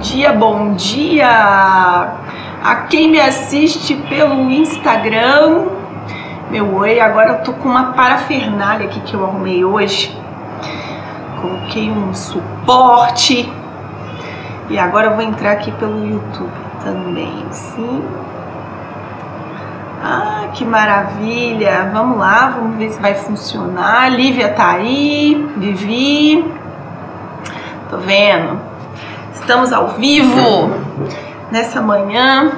dia, bom dia a quem me assiste pelo Instagram. Meu oi, agora eu tô com uma parafernália aqui que eu arrumei hoje. Coloquei um suporte e agora eu vou entrar aqui pelo YouTube também, sim. Ah, que maravilha! Vamos lá, vamos ver se vai funcionar. Lívia tá aí, Vivi. Tô vendo. Estamos ao vivo nessa manhã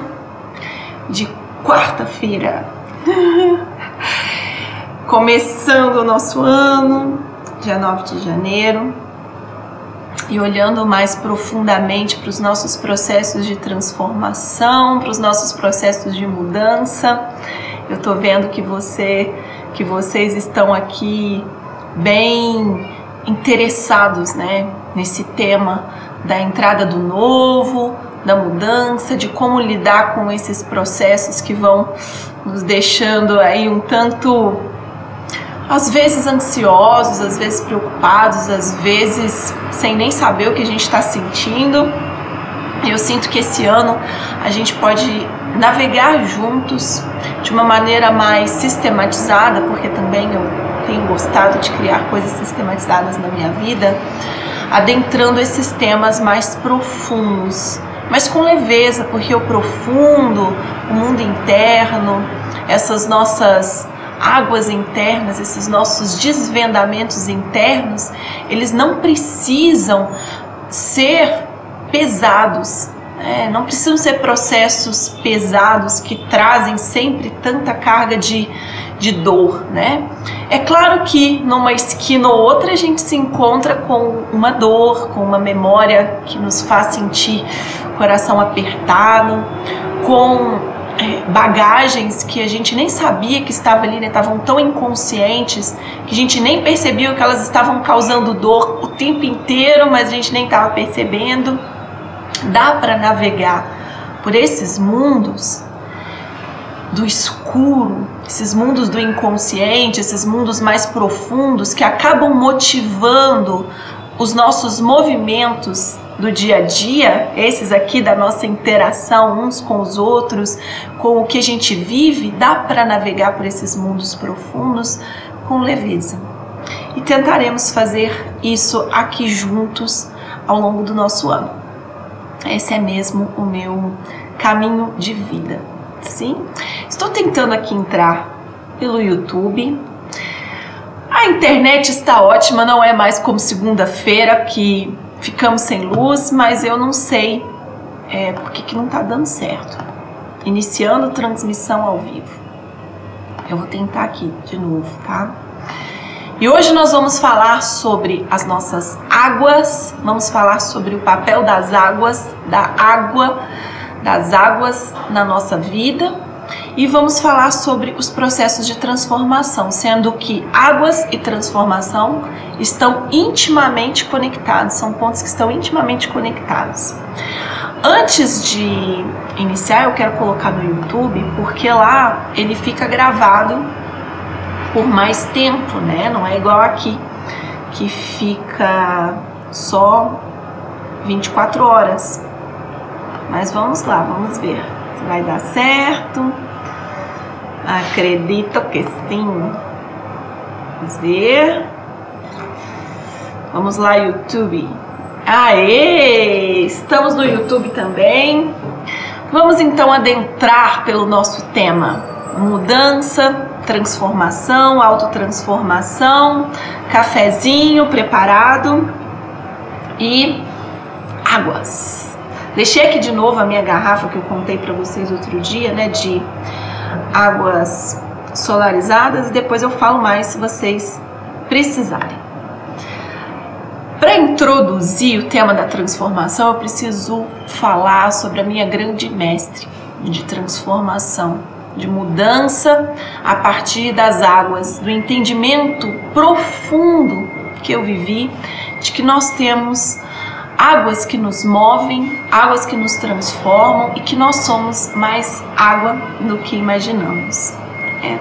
de quarta-feira. Começando o nosso ano, dia 9 de janeiro, e olhando mais profundamente para os nossos processos de transformação, para os nossos processos de mudança. Eu tô vendo que você que vocês estão aqui bem interessados, né, nesse tema da entrada do novo, da mudança, de como lidar com esses processos que vão nos deixando aí um tanto às vezes ansiosos, às vezes preocupados, às vezes sem nem saber o que a gente está sentindo. Eu sinto que esse ano a gente pode navegar juntos de uma maneira mais sistematizada, porque também eu tenho gostado de criar coisas sistematizadas na minha vida, adentrando esses temas mais profundos, mas com leveza, porque o profundo, o mundo interno, essas nossas águas internas, esses nossos desvendamentos internos, eles não precisam ser pesados, né? não precisam ser processos pesados que trazem sempre tanta carga de, de dor, né? É claro que numa esquina ou outra a gente se encontra com uma dor, com uma memória que nos faz sentir coração apertado, com é, bagagens que a gente nem sabia que estava ali, né? Estavam tão inconscientes que a gente nem percebia que elas estavam causando dor o tempo inteiro, mas a gente nem estava percebendo. Dá para navegar por esses mundos do escuro, esses mundos do inconsciente, esses mundos mais profundos que acabam motivando os nossos movimentos do dia a dia, esses aqui da nossa interação uns com os outros, com o que a gente vive, dá para navegar por esses mundos profundos com leveza. E tentaremos fazer isso aqui juntos ao longo do nosso ano. Esse é mesmo o meu caminho de vida. Sim? Estou tentando aqui entrar pelo YouTube. A internet está ótima, não é mais como segunda-feira que ficamos sem luz, mas eu não sei é, por que, que não está dando certo. Iniciando transmissão ao vivo. Eu vou tentar aqui de novo, tá? E hoje nós vamos falar sobre as nossas águas, vamos falar sobre o papel das águas, da água, das águas na nossa vida e vamos falar sobre os processos de transformação, sendo que águas e transformação estão intimamente conectados, são pontos que estão intimamente conectados. Antes de iniciar, eu quero colocar no YouTube, porque lá ele fica gravado por mais tempo, né? Não é igual aqui, que fica só 24 horas. Mas vamos lá, vamos ver se vai dar certo. Acredito que sim. Vamos ver. Vamos lá, YouTube. Aê! Estamos no YouTube também. Vamos então adentrar pelo nosso tema: mudança, transformação, autotransformação, cafezinho preparado e águas. Deixei aqui de novo a minha garrafa que eu contei para vocês outro dia, né, de águas solarizadas e depois eu falo mais se vocês precisarem. Para introduzir o tema da transformação, eu preciso falar sobre a minha grande mestre de transformação, de mudança a partir das águas, do entendimento profundo que eu vivi de que nós temos águas que nos movem, águas que nos transformam e que nós somos mais água do que imaginamos. É.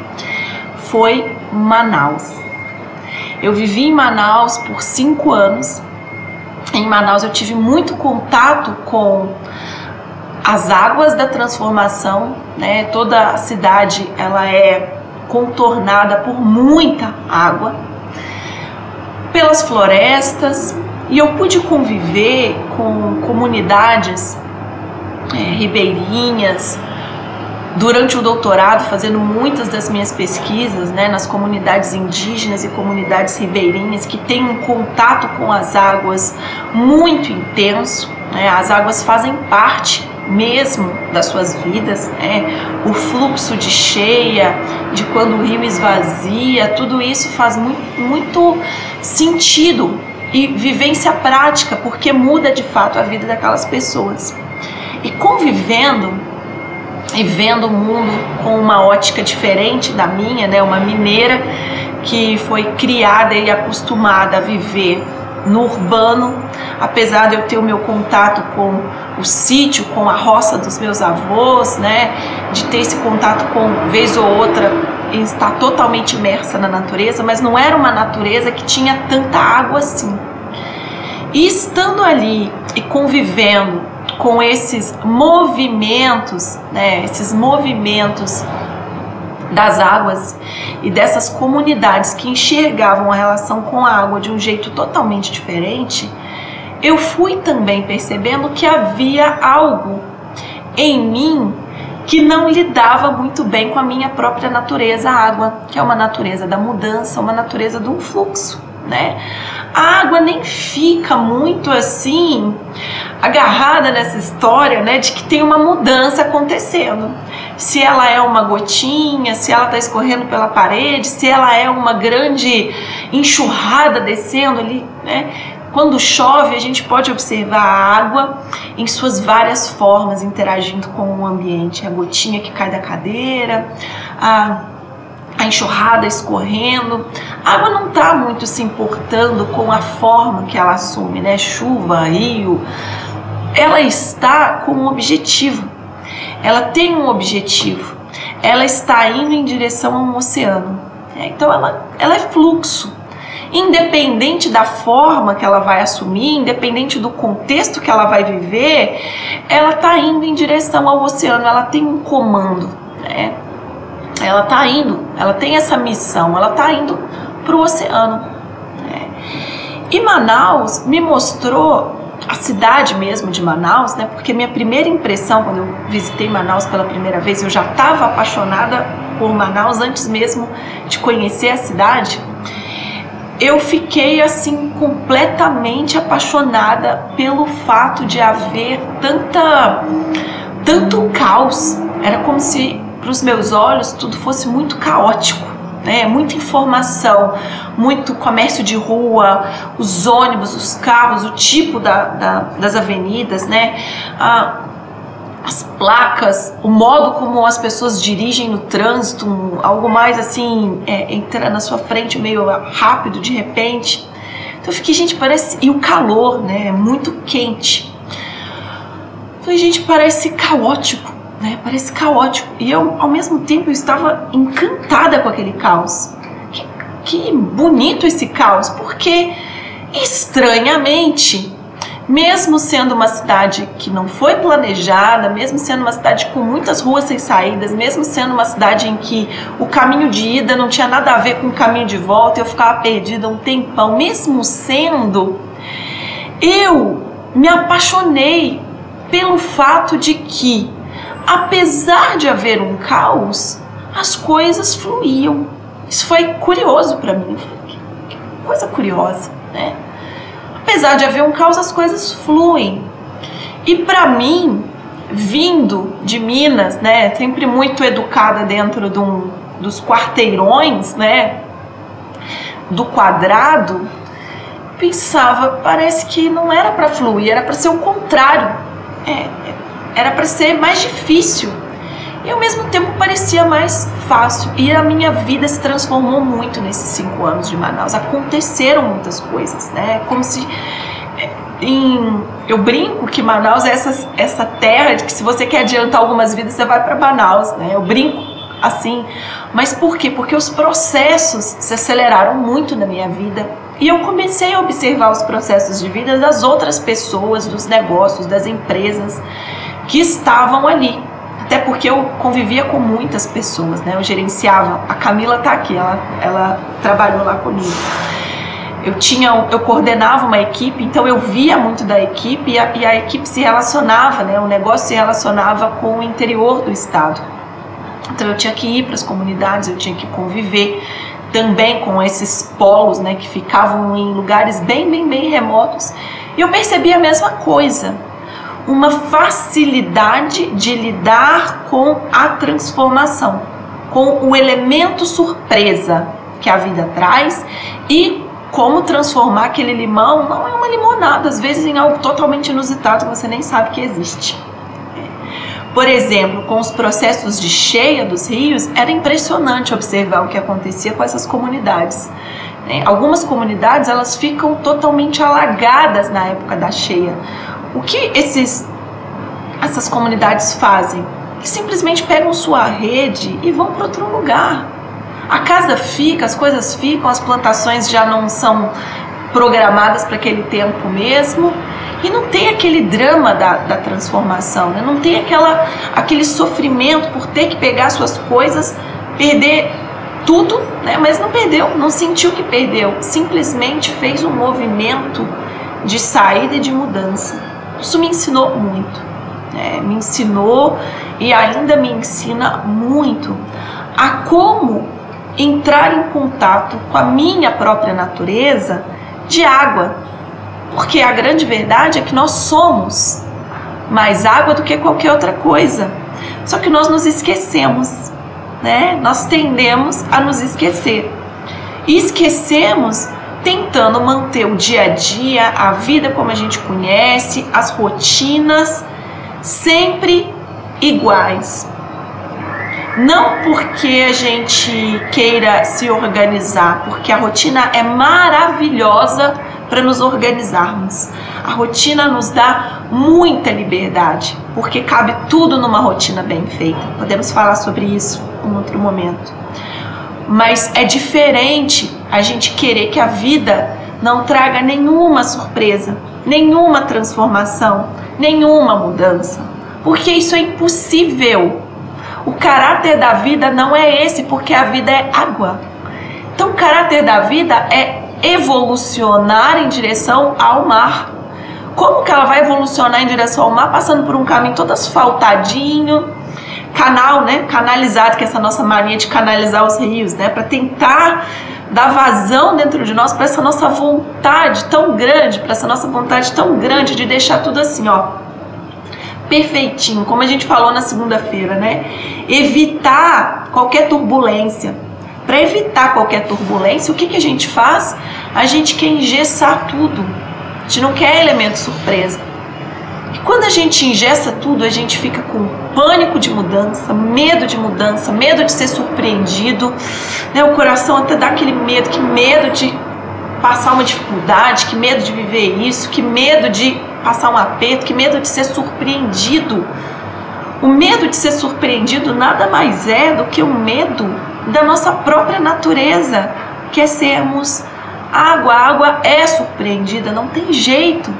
Foi Manaus. Eu vivi em Manaus por cinco anos em Manaus eu tive muito contato com as águas da transformação, né? Toda a cidade ela é contornada por muita água, pelas florestas, e eu pude conviver com comunidades é, ribeirinhas, durante o doutorado, fazendo muitas das minhas pesquisas né, nas comunidades indígenas e comunidades ribeirinhas que têm um contato com as águas muito intenso. Né, as águas fazem parte mesmo das suas vidas, né, o fluxo de cheia, de quando o rio esvazia, tudo isso faz muito, muito sentido e vivência prática, porque muda de fato a vida daquelas pessoas. E convivendo e vendo o mundo com uma ótica diferente da minha, né? Uma mineira que foi criada e acostumada a viver no urbano, apesar de eu ter o meu contato com o sítio, com a roça dos meus avós, né, de ter esse contato com vez ou outra estar totalmente imersa na natureza, mas não era uma natureza que tinha tanta água assim. E estando ali e convivendo com esses movimentos, né, esses movimentos das águas e dessas comunidades que enxergavam a relação com a água de um jeito totalmente diferente, eu fui também percebendo que havia algo em mim que não lidava muito bem com a minha própria natureza, água, que é uma natureza da mudança, uma natureza de um fluxo, né? A água nem fica muito assim agarrada nessa história, né, de que tem uma mudança acontecendo. Se ela é uma gotinha, se ela está escorrendo pela parede, se ela é uma grande enxurrada descendo ali, né? Quando chove, a gente pode observar a água em suas várias formas interagindo com o ambiente. A gotinha que cai da cadeira, a a enxurrada escorrendo. A água não está muito se importando com a forma que ela assume, né? Chuva, rio, ela está com um objetivo. Ela tem um objetivo. Ela está indo em direção a um oceano. É, então ela, ela é fluxo. Independente da forma que ela vai assumir, independente do contexto que ela vai viver, ela está indo em direção ao oceano. Ela tem um comando. Né? Ela está indo, ela tem essa missão, ela está indo para o oceano. Né? E Manaus me mostrou a cidade mesmo de Manaus, né? Porque minha primeira impressão quando eu visitei Manaus pela primeira vez, eu já estava apaixonada por Manaus antes mesmo de conhecer a cidade. Eu fiquei assim completamente apaixonada pelo fato de haver tanta tanto caos. Era como se para os meus olhos tudo fosse muito caótico né? Muita informação, muito comércio de rua, os ônibus, os carros, o tipo da, da, das avenidas, né? Ah, as placas, o modo como as pessoas dirigem no trânsito, algo mais assim, é, na sua frente meio rápido de repente. Então eu fiquei, gente, parece. E o calor, né? É muito quente. Falei, gente, parece caótico né? Parece caótico. E eu, ao mesmo tempo, eu estava encantada com aquele caos. Que, que bonito esse caos, porque estranhamente, mesmo sendo uma cidade que não foi planejada, mesmo sendo uma cidade com muitas ruas sem saídas, mesmo sendo uma cidade em que o caminho de ida não tinha nada a ver com o caminho de volta, eu ficava perdida um tempão, mesmo sendo, eu me apaixonei pelo fato de que apesar de haver um caos, as coisas fluíam. Isso foi curioso para mim. Coisa curiosa, né? Apesar de haver um caos, as coisas fluem. E para mim, vindo de Minas, né, sempre muito educada dentro de um, dos quarteirões, né, do quadrado, pensava, parece que não era para fluir, era para ser o contrário. É, era para ser mais difícil e ao mesmo tempo parecia mais fácil. E a minha vida se transformou muito nesses cinco anos de Manaus. Aconteceram muitas coisas, né? Como se é, em, eu brinco que Manaus é essa, essa terra de que se você quer adiantar algumas vidas você vai para Manaus, né? Eu brinco assim, mas por quê? Porque os processos se aceleraram muito na minha vida E eu comecei a observar os processos de vida das outras pessoas, dos negócios, das empresas que estavam ali. Até porque eu convivia com muitas pessoas, né? Eu gerenciava. A Camila tá aqui, ela, ela trabalhou lá comigo. Eu tinha, eu coordenava uma equipe, então eu via muito da equipe e a, e a equipe se relacionava, né? O negócio se relacionava com o interior do estado. Então eu tinha que ir para as comunidades, eu tinha que conviver também com esses polos, né, que ficavam em lugares bem, bem, bem remotos. E eu percebi a mesma coisa uma facilidade de lidar com a transformação, com o elemento surpresa que a vida traz e como transformar aquele limão não é uma limonada, às vezes em algo totalmente inusitado que você nem sabe que existe. Por exemplo, com os processos de cheia dos rios, era impressionante observar o que acontecia com essas comunidades. Né? Algumas comunidades elas ficam totalmente alagadas na época da cheia. O que esses, essas comunidades fazem? Eles simplesmente pegam sua rede e vão para outro lugar. A casa fica, as coisas ficam, as plantações já não são programadas para aquele tempo mesmo. E não tem aquele drama da, da transformação, né? não tem aquela, aquele sofrimento por ter que pegar suas coisas, perder tudo, né? mas não perdeu, não sentiu que perdeu, simplesmente fez um movimento de saída e de mudança. Isso me ensinou muito. Né? Me ensinou e ainda me ensina muito a como entrar em contato com a minha própria natureza de água. Porque a grande verdade é que nós somos mais água do que qualquer outra coisa. Só que nós nos esquecemos, né? Nós tendemos a nos esquecer. E esquecemos tentando manter o dia a dia, a vida como a gente conhece, as rotinas sempre iguais. Não porque a gente queira se organizar, porque a rotina é maravilhosa para nos organizarmos. A rotina nos dá muita liberdade, porque cabe tudo numa rotina bem feita. Podemos falar sobre isso em outro momento. Mas é diferente a gente querer que a vida não traga nenhuma surpresa, nenhuma transformação, nenhuma mudança, porque isso é impossível. O caráter da vida não é esse, porque a vida é água. Então, o caráter da vida é evolucionar em direção ao mar. Como que ela vai evolucionar em direção ao mar passando por um caminho todo asfaltadinho, canal, né, canalizado, que é essa nossa mania de canalizar os rios, né, para tentar dar vazão dentro de nós para essa nossa vontade tão grande, para essa nossa vontade tão grande de deixar tudo assim, ó, perfeitinho, como a gente falou na segunda-feira, né? Evitar qualquer turbulência. Para evitar qualquer turbulência, o que, que a gente faz? A gente quer engessar tudo. A gente não quer elemento surpresa. E quando a gente ingessa tudo, a gente fica com pânico de mudança, medo de mudança, medo de ser surpreendido, né? O coração até dá aquele medo, que medo de passar uma dificuldade, que medo de viver isso, que medo de passar um aperto, que medo de ser surpreendido. O medo de ser surpreendido nada mais é do que o medo da nossa própria natureza, que é sermos água. A água é surpreendida, não tem jeito.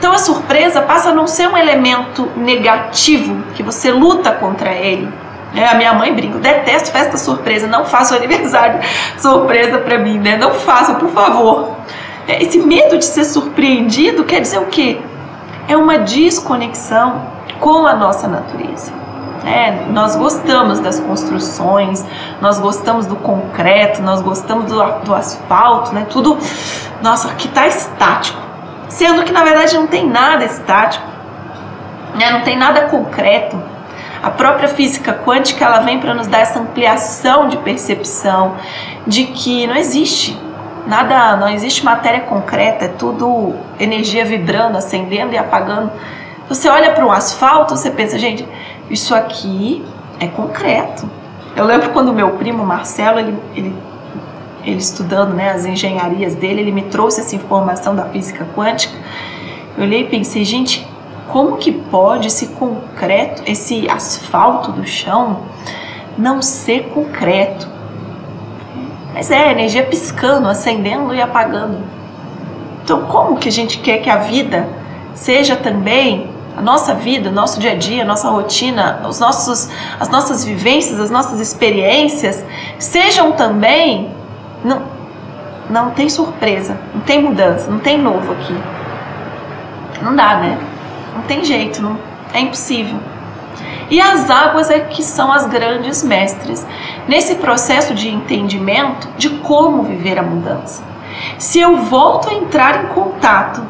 Então a surpresa passa a não ser um elemento negativo que você luta contra ele. É, a minha mãe brinca, detesto festa surpresa, não faça aniversário surpresa para mim, né? Não faça, por favor. É, esse medo de ser surpreendido quer dizer o quê? É uma desconexão com a nossa natureza. É, nós gostamos das construções, nós gostamos do concreto, nós gostamos do, do asfalto, né? Tudo, nossa, que tá estático sendo que na verdade não tem nada estático, né? não tem nada concreto. A própria física quântica ela vem para nos dar essa ampliação de percepção de que não existe nada, não existe matéria concreta, é tudo energia vibrando, acendendo e apagando. Você olha para um asfalto, você pensa, gente, isso aqui é concreto. Eu lembro quando meu primo Marcelo, ele, ele ele estudando né, as engenharias dele, ele me trouxe essa informação da física quântica. Eu olhei e pensei, gente, como que pode esse concreto, esse asfalto do chão não ser concreto? Mas é energia piscando, acendendo e apagando. Então, como que a gente quer que a vida seja também a nossa vida, o nosso dia a dia, a nossa rotina, os nossos, as nossas vivências, as nossas experiências sejam também. Não, não tem surpresa, não tem mudança, não tem novo aqui. Não dá, né? Não tem jeito, não, é impossível. E as águas é que são as grandes mestres nesse processo de entendimento de como viver a mudança. Se eu volto a entrar em contato,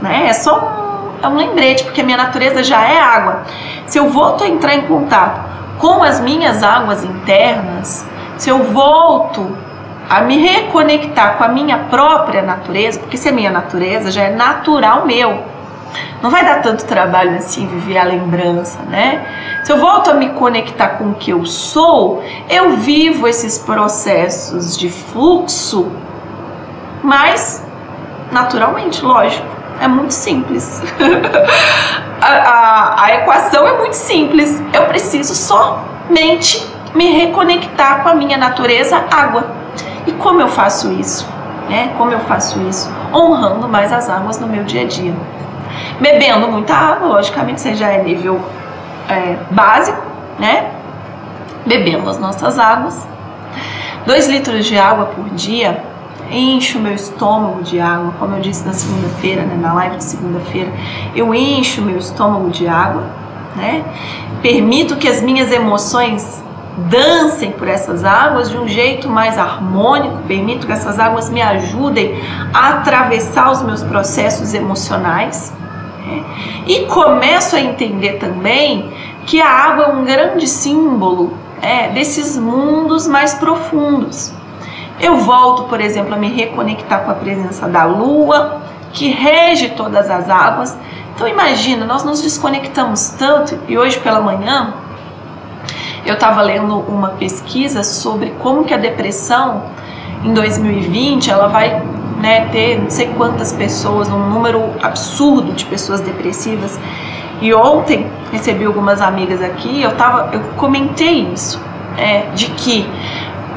né? É só um, é um lembrete, porque a minha natureza já é água. Se eu volto a entrar em contato com as minhas águas internas, se eu volto a me reconectar com a minha própria natureza, porque se é minha natureza, já é natural meu. Não vai dar tanto trabalho assim viver a lembrança, né? Se eu volto a me conectar com o que eu sou, eu vivo esses processos de fluxo, mas naturalmente, lógico. É muito simples. a, a, a equação é muito simples. Eu preciso somente me reconectar com a minha natureza água. E como eu faço isso? Né? Como eu faço isso? Honrando mais as águas no meu dia a dia. Bebendo muita água, logicamente, você já é nível é, básico, né? Bebendo as nossas águas. Dois litros de água por dia enche o meu estômago de água, como eu disse na segunda-feira, né, na live de segunda-feira, eu encho o meu estômago de água, né? Permito que as minhas emoções dancem por essas águas de um jeito mais harmônico, permito que essas águas me ajudem a atravessar os meus processos emocionais. Né? E começo a entender também que a água é um grande símbolo é, desses mundos mais profundos. Eu volto, por exemplo, a me reconectar com a presença da lua, que rege todas as águas. Então imagina, nós nos desconectamos tanto e hoje pela manhã eu estava lendo uma pesquisa sobre como que a depressão em 2020 ela vai né, ter não sei quantas pessoas, um número absurdo de pessoas depressivas. E ontem recebi algumas amigas aqui, eu tava, eu comentei isso, é, de que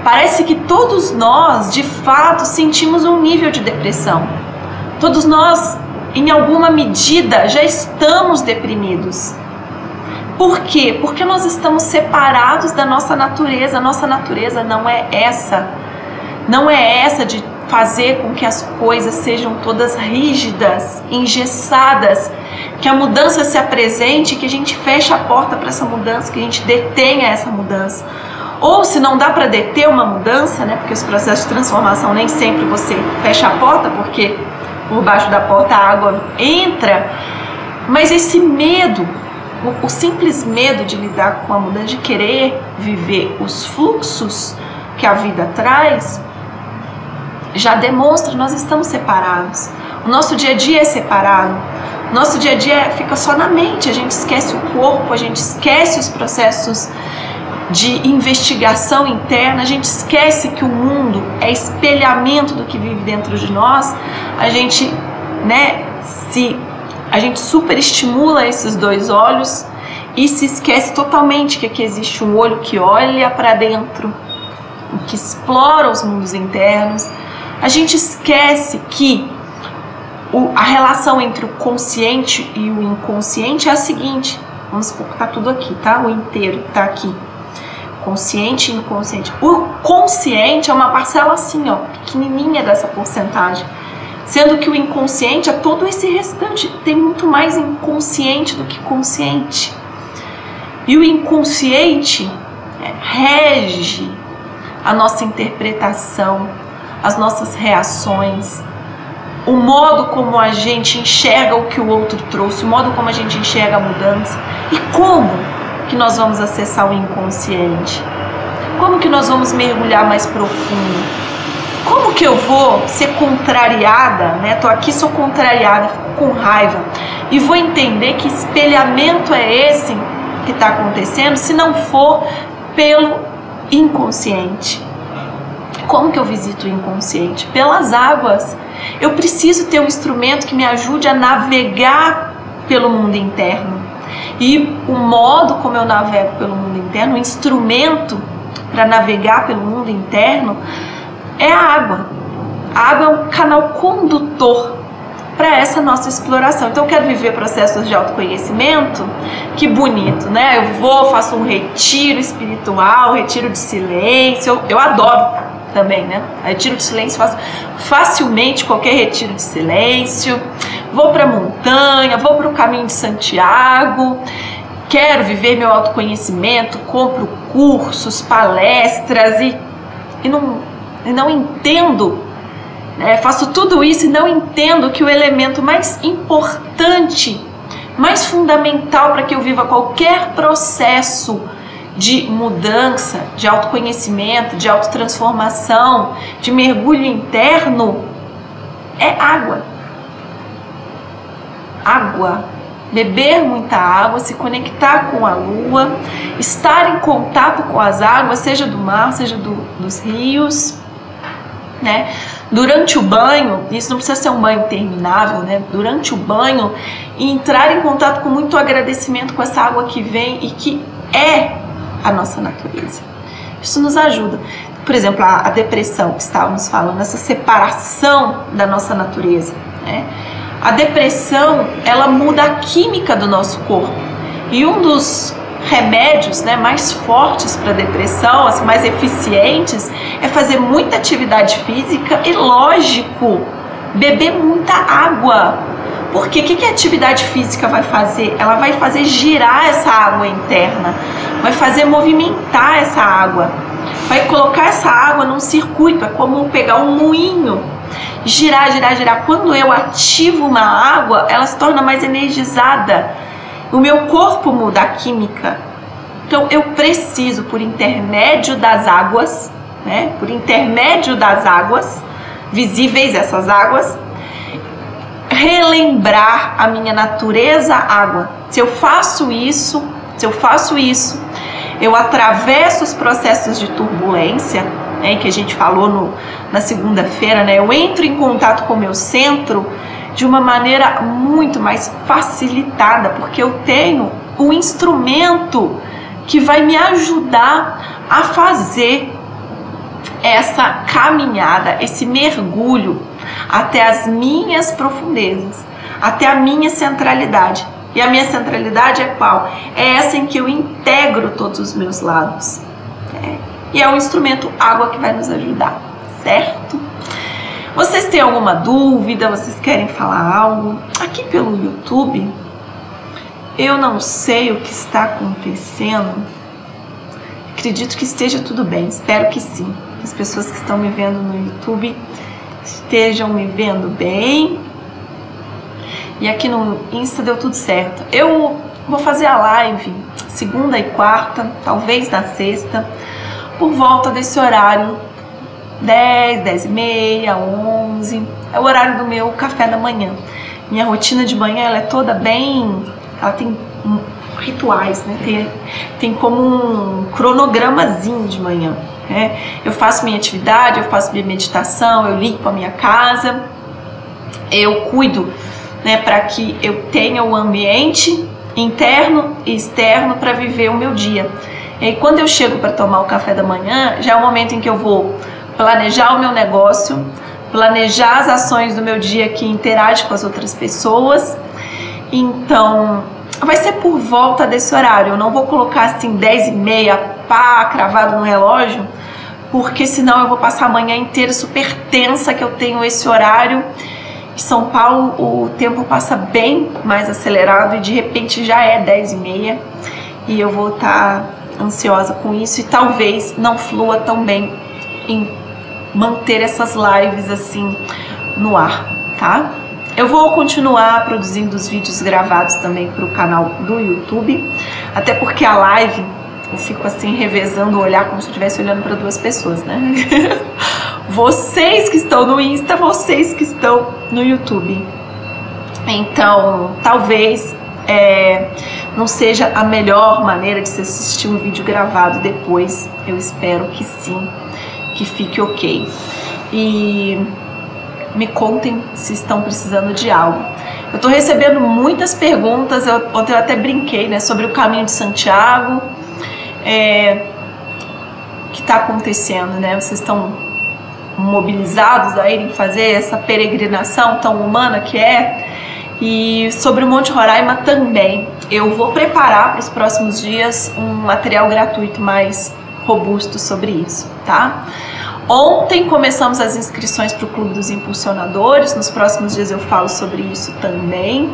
parece que todos nós, de fato, sentimos um nível de depressão. Todos nós, em alguma medida, já estamos deprimidos. Por quê? Porque nós estamos separados da nossa natureza. Nossa natureza não é essa. Não é essa de fazer com que as coisas sejam todas rígidas, engessadas, que a mudança se apresente, que a gente feche a porta para essa mudança, que a gente detenha essa mudança. Ou se não dá para deter uma mudança, né? Porque os processos de transformação nem sempre você fecha a porta, porque por baixo da porta a água entra. Mas esse medo o, o simples medo de lidar com a mudança, de querer viver os fluxos que a vida traz, já demonstra que nós estamos separados. O nosso dia a dia é separado. Nosso dia a dia fica só na mente, a gente esquece o corpo, a gente esquece os processos de investigação interna, a gente esquece que o mundo é espelhamento do que vive dentro de nós, a gente, né, se a gente superestimula esses dois olhos e se esquece totalmente que aqui existe um olho que olha para dentro, que explora os mundos internos. A gente esquece que o, a relação entre o consciente e o inconsciente é a seguinte. Vamos supor que tá tudo aqui, tá? O inteiro tá aqui. Consciente e inconsciente. O consciente é uma parcela assim, ó, pequenininha dessa porcentagem Sendo que o inconsciente é todo esse restante, tem muito mais inconsciente do que consciente. E o inconsciente é, rege a nossa interpretação, as nossas reações, o modo como a gente enxerga o que o outro trouxe, o modo como a gente enxerga a mudança. E como que nós vamos acessar o inconsciente? Como que nós vamos mergulhar mais profundo? Como que eu vou ser contrariada, né? Tô aqui, sou contrariada, fico com raiva e vou entender que espelhamento é esse que está acontecendo se não for pelo inconsciente. Como que eu visito o inconsciente? Pelas águas. Eu preciso ter um instrumento que me ajude a navegar pelo mundo interno. E o modo como eu navego pelo mundo interno, o instrumento para navegar pelo mundo interno, é a água. A água é um canal condutor para essa nossa exploração. Então, eu quero viver processos de autoconhecimento. Que bonito, né? Eu vou, faço um retiro espiritual, retiro de silêncio. Eu, eu adoro também, né? Retiro de silêncio, faço facilmente qualquer retiro de silêncio. Vou para a montanha, vou para o caminho de Santiago. Quero viver meu autoconhecimento, compro cursos, palestras e, e, não, e não entendo é, faço tudo isso e não entendo que o elemento mais importante, mais fundamental para que eu viva qualquer processo de mudança, de autoconhecimento, de autotransformação, de mergulho interno, é água. Água. Beber muita água, se conectar com a lua, estar em contato com as águas, seja do mar, seja do, dos rios, né? Durante o banho, isso não precisa ser um banho terminável, né? Durante o banho, entrar em contato com muito agradecimento com essa água que vem e que é a nossa natureza. Isso nos ajuda. Por exemplo, a, a depressão que estávamos falando, essa separação da nossa natureza, né? A depressão, ela muda a química do nosso corpo. E um dos remédios né, mais fortes para depressão, assim, mais eficientes, é fazer muita atividade física e, lógico, beber muita água. Porque o que, que a atividade física vai fazer? Ela vai fazer girar essa água interna, vai fazer movimentar essa água, vai colocar essa água num circuito, é como pegar um moinho girar, girar, girar. Quando eu ativo uma água, ela se torna mais energizada o meu corpo muda a química. Então eu preciso, por intermédio das águas, né? Por intermédio das águas, visíveis essas águas, relembrar a minha natureza água. Se eu faço isso, se eu faço isso, eu atravesso os processos de turbulência, né, que a gente falou no, na segunda-feira, né? Eu entro em contato com o meu centro de uma maneira muito mais facilitada, porque eu tenho o instrumento que vai me ajudar a fazer essa caminhada, esse mergulho até as minhas profundezas, até a minha centralidade. E a minha centralidade é qual? É essa em que eu integro todos os meus lados. É. E é o instrumento água que vai nos ajudar, certo? Vocês têm alguma dúvida? Vocês querem falar algo? Aqui pelo YouTube, eu não sei o que está acontecendo. Acredito que esteja tudo bem, espero que sim. As pessoas que estão me vendo no YouTube estejam me vendo bem. E aqui no Insta deu tudo certo. Eu vou fazer a live segunda e quarta, talvez na sexta, por volta desse horário 10, 10 e meia, 11. É o horário do meu café da manhã. Minha rotina de manhã ela é toda bem. Ela tem rituais, né? Tem, tem como um cronogramazinho de manhã. Né? Eu faço minha atividade, eu faço minha meditação, eu limpo a minha casa, eu cuido né, para que eu tenha o ambiente interno e externo para viver o meu dia. E aí, quando eu chego para tomar o café da manhã, já é o momento em que eu vou planejar o meu negócio, planejar as ações do meu dia que interage com as outras pessoas. Então, vai ser por volta desse horário. Eu não vou colocar assim 10 e meia, pá, cravado no relógio, porque senão eu vou passar a manhã inteira super tensa que eu tenho esse horário. Em São Paulo o tempo passa bem mais acelerado e de repente já é 10 e meia e eu vou estar tá ansiosa com isso e talvez não flua tão bem em manter essas lives assim no ar, tá? Eu vou continuar produzindo os vídeos gravados também para o canal do YouTube, até porque a live eu fico assim revezando o olhar como se eu estivesse olhando para duas pessoas, né? vocês que estão no Insta, vocês que estão no YouTube. Então, talvez é, não seja a melhor maneira de se assistir um vídeo gravado depois. Eu espero que sim que fique ok. E me contem se estão precisando de algo. Eu estou recebendo muitas perguntas, eu, ontem eu até brinquei né, sobre o caminho de Santiago. É, que está acontecendo, né? Vocês estão mobilizados a irem fazer essa peregrinação tão humana que é. E sobre o Monte Roraima também. Eu vou preparar para os próximos dias um material gratuito mais robusto sobre isso, tá? Ontem começamos as inscrições para o Clube dos Impulsionadores. Nos próximos dias eu falo sobre isso também.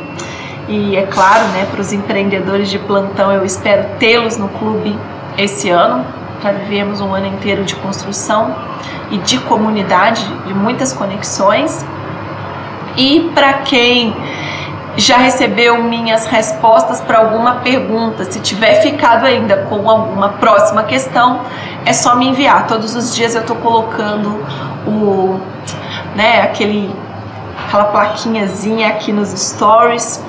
E é claro, né, para os empreendedores de plantão, eu espero tê-los no clube esse ano, para vivermos um ano inteiro de construção e de comunidade, de muitas conexões. E para quem já recebeu minhas respostas para alguma pergunta. Se tiver ficado ainda com alguma próxima questão, é só me enviar. Todos os dias eu estou colocando o, né, aquele, aquela plaquinhazinha aqui nos stories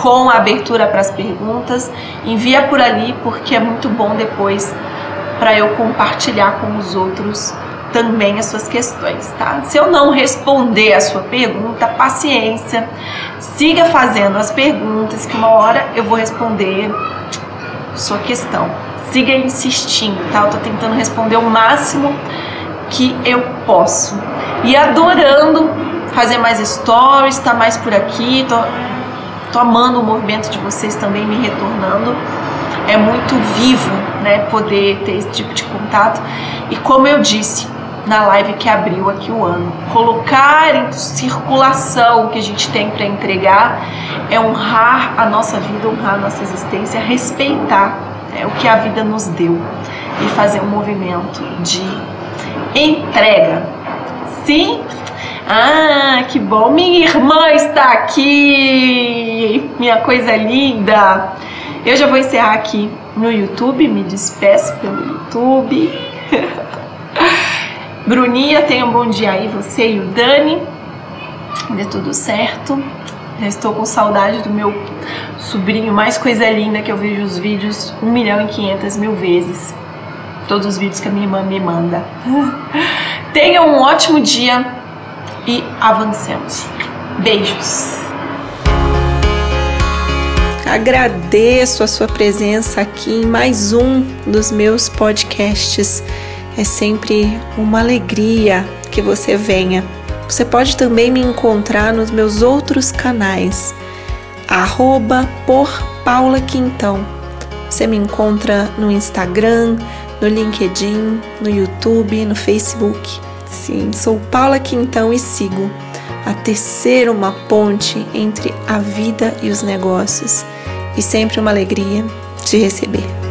com a abertura para as perguntas. Envia por ali porque é muito bom depois para eu compartilhar com os outros também as suas questões, tá? Se eu não responder a sua pergunta, paciência, siga fazendo as perguntas que uma hora eu vou responder sua questão. Siga insistindo, tá? Eu tô tentando responder o máximo que eu posso. E adorando fazer mais stories, tá mais por aqui, tô, tô amando o movimento de vocês também me retornando. É muito vivo, né, poder ter esse tipo de contato. E como eu disse, na live que abriu aqui o ano. Colocar em circulação o que a gente tem para entregar é honrar a nossa vida, honrar a nossa existência, respeitar né, o que a vida nos deu e fazer um movimento de entrega. Sim? Ah, que bom! Minha irmã está aqui! Minha coisa linda! Eu já vou encerrar aqui no YouTube, me despeço pelo YouTube. Bruninha, tenha um bom dia aí, você e o Dani. Dê tudo certo. Já estou com saudade do meu sobrinho, mais coisa linda que eu vejo os vídeos 1 milhão e 500 mil vezes. Todos os vídeos que a minha irmã me manda. Tenha um ótimo dia e avancemos. Beijos. Agradeço a sua presença aqui em mais um dos meus podcasts. É sempre uma alegria que você venha. Você pode também me encontrar nos meus outros canais, arroba por Paula Quintão. Você me encontra no Instagram, no LinkedIn, no YouTube, no Facebook. Sim, sou Paula Quintão e sigo a tecer uma ponte entre a vida e os negócios. E sempre uma alegria te receber.